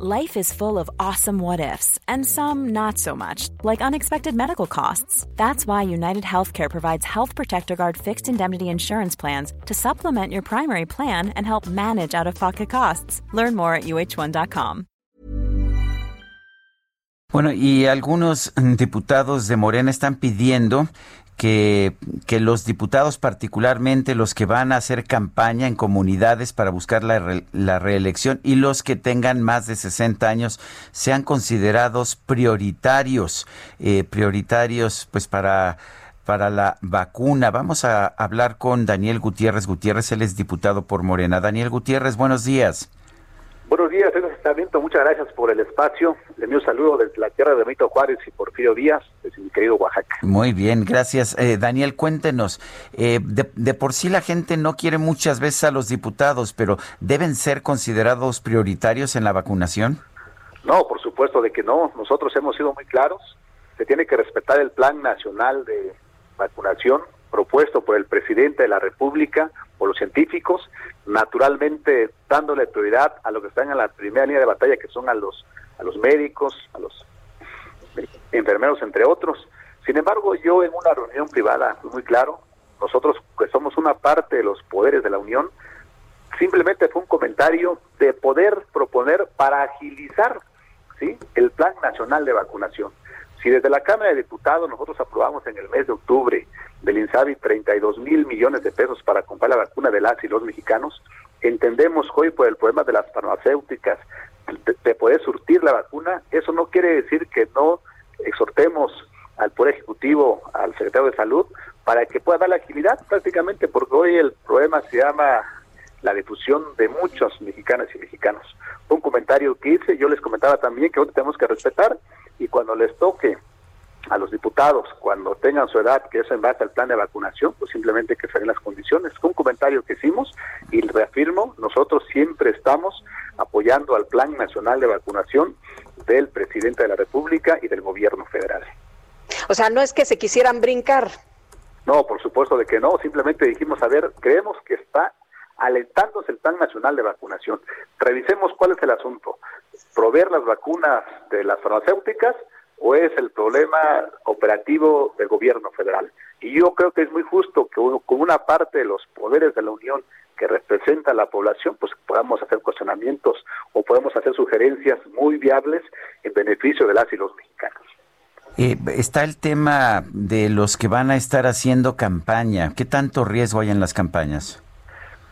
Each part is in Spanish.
Life is full of awesome what ifs, and some not so much, like unexpected medical costs. That's why United Healthcare provides Health Protector Guard fixed indemnity insurance plans to supplement your primary plan and help manage out of pocket costs. Learn more at uh1.com. Bueno, y algunos diputados de Morena están pidiendo que, que, los diputados, particularmente los que van a hacer campaña en comunidades para buscar la, la, reelección y los que tengan más de 60 años, sean considerados prioritarios, eh, prioritarios pues para para la vacuna. Vamos a hablar con Daniel Gutiérrez. Gutiérrez, él es diputado por Morena. Daniel Gutiérrez, buenos días. Buenos días, Muchas gracias por el espacio. Le envío un saludo desde la tierra de Benito Juárez y Porfirio Díaz, desde mi querido Oaxaca. Muy bien, gracias. Eh, Daniel, cuéntenos. Eh, de, de, por sí la gente no quiere muchas veces a los diputados, pero ¿deben ser considerados prioritarios en la vacunación? No, por supuesto de que no. Nosotros hemos sido muy claros. Se tiene que respetar el Plan Nacional de Vacunación propuesto por el presidente de la República, por los científicos, naturalmente dándole prioridad a los que están en la primera línea de batalla, que son a los, a los médicos, a los enfermeros, entre otros. Sin embargo, yo en una reunión privada, muy claro, nosotros que somos una parte de los poderes de la Unión, simplemente fue un comentario de poder proponer para agilizar ¿sí? el Plan Nacional de Vacunación. Si desde la Cámara de Diputados nosotros aprobamos en el mes de octubre del INSABI 32 mil millones de pesos para comprar la vacuna de las y los mexicanos, entendemos hoy por el problema de las farmacéuticas de, poder surtir la vacuna, eso no quiere decir que no exhortemos al Poder Ejecutivo, al Secretario de Salud, para que pueda dar la agilidad prácticamente, porque hoy el problema se llama la difusión de muchos mexicanas y mexicanos. Un comentario que hice, yo les comentaba también que hoy tenemos que respetar y cuando les toque a los diputados, cuando tengan su edad, que es en base al plan de vacunación, pues simplemente que se den las condiciones. Fue un comentario que hicimos y reafirmo, nosotros siempre estamos apoyando al plan nacional de vacunación del presidente de la República y del gobierno federal. O sea, no es que se quisieran brincar. No, por supuesto de que no, simplemente dijimos, a ver, creemos que está alentándose el plan nacional de vacunación. Revisemos cuál es el asunto. Proveer las vacunas de las farmacéuticas o es el problema operativo del gobierno federal. Y yo creo que es muy justo que con una parte de los poderes de la Unión que representa a la población, pues podamos hacer cuestionamientos o podemos hacer sugerencias muy viables en beneficio de las y los mexicanos. Eh, está el tema de los que van a estar haciendo campaña. ¿Qué tanto riesgo hay en las campañas?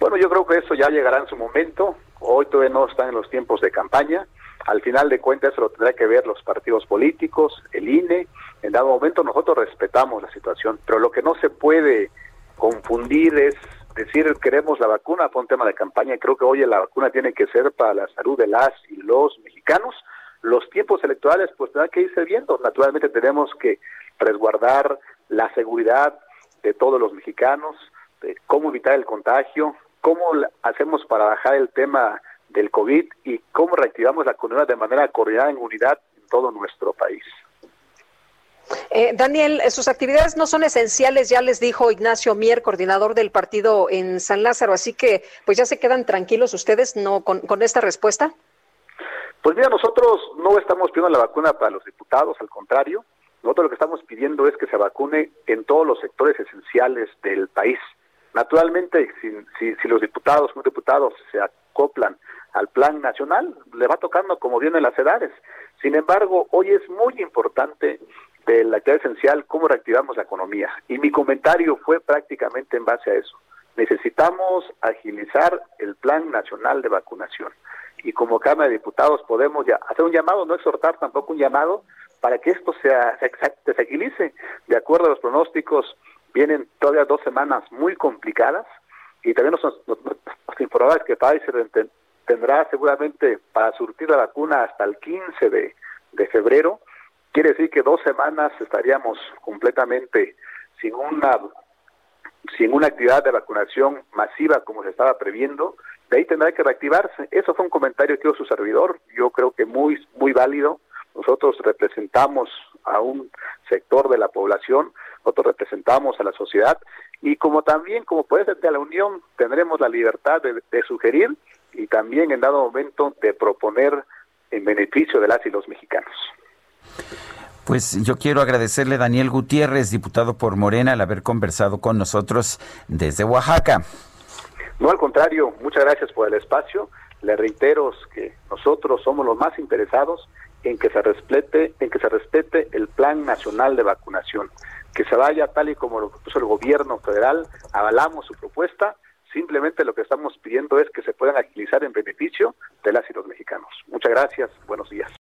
Bueno, yo creo que eso ya llegará en su momento. Hoy todavía no están en los tiempos de campaña. Al final de cuentas eso lo tendrá que ver los partidos políticos, el INE. En dado momento nosotros respetamos la situación, pero lo que no se puede confundir es decir queremos la vacuna por un tema de campaña. Creo que hoy la vacuna tiene que ser para la salud de las y los mexicanos. Los tiempos electorales pues tendrán que irse viendo. Naturalmente tenemos que resguardar la seguridad de todos los mexicanos, de cómo evitar el contagio, cómo hacemos para bajar el tema del COVID y cómo reactivamos la economía de manera coordinada en unidad en todo nuestro país. Eh, Daniel, sus actividades no son esenciales, ya les dijo Ignacio Mier, coordinador del partido en San Lázaro, así que pues ya se quedan tranquilos ustedes no con, con esta respuesta. Pues mira, nosotros no estamos pidiendo la vacuna para los diputados, al contrario, nosotros lo que estamos pidiendo es que se vacune en todos los sectores esenciales del país. Naturalmente, si, si, los diputados, los diputados se acoplan al plan nacional, le va tocando como vienen las edades. Sin embargo, hoy es muy importante de la actividad esencial cómo reactivamos la economía. Y mi comentario fue prácticamente en base a eso. Necesitamos agilizar el plan nacional de vacunación. Y como Cámara de Diputados podemos ya hacer un llamado, no exhortar tampoco un llamado, para que esto sea, se, se agilice. De acuerdo a los pronósticos vienen todavía dos semanas muy complicadas y también nos, nos, nos que Pfizer tendrá seguramente para surtir la vacuna hasta el 15 de, de febrero. Quiere decir que dos semanas estaríamos completamente sin una sin una actividad de vacunación masiva como se estaba previendo, de ahí tendrá que reactivarse. Eso fue un comentario que hizo su servidor, yo creo que muy muy válido. Nosotros representamos a un sector de la población nosotros representamos a la sociedad y como también como puede ser de la Unión tendremos la libertad de, sugerir y también en dado momento de proponer en beneficio de las y los mexicanos. Pues yo quiero agradecerle a Daniel Gutiérrez, diputado por Morena, al haber conversado con nosotros desde Oaxaca. No, al contrario, muchas gracias por el espacio. Le reitero que nosotros somos los más interesados en que se respete, en que se respete el Plan Nacional de Vacunación, que se vaya tal y como lo propuso el gobierno federal, avalamos su propuesta, simplemente lo que estamos pidiendo es que se puedan agilizar en beneficio de las y los mexicanos. Muchas gracias, buenos días.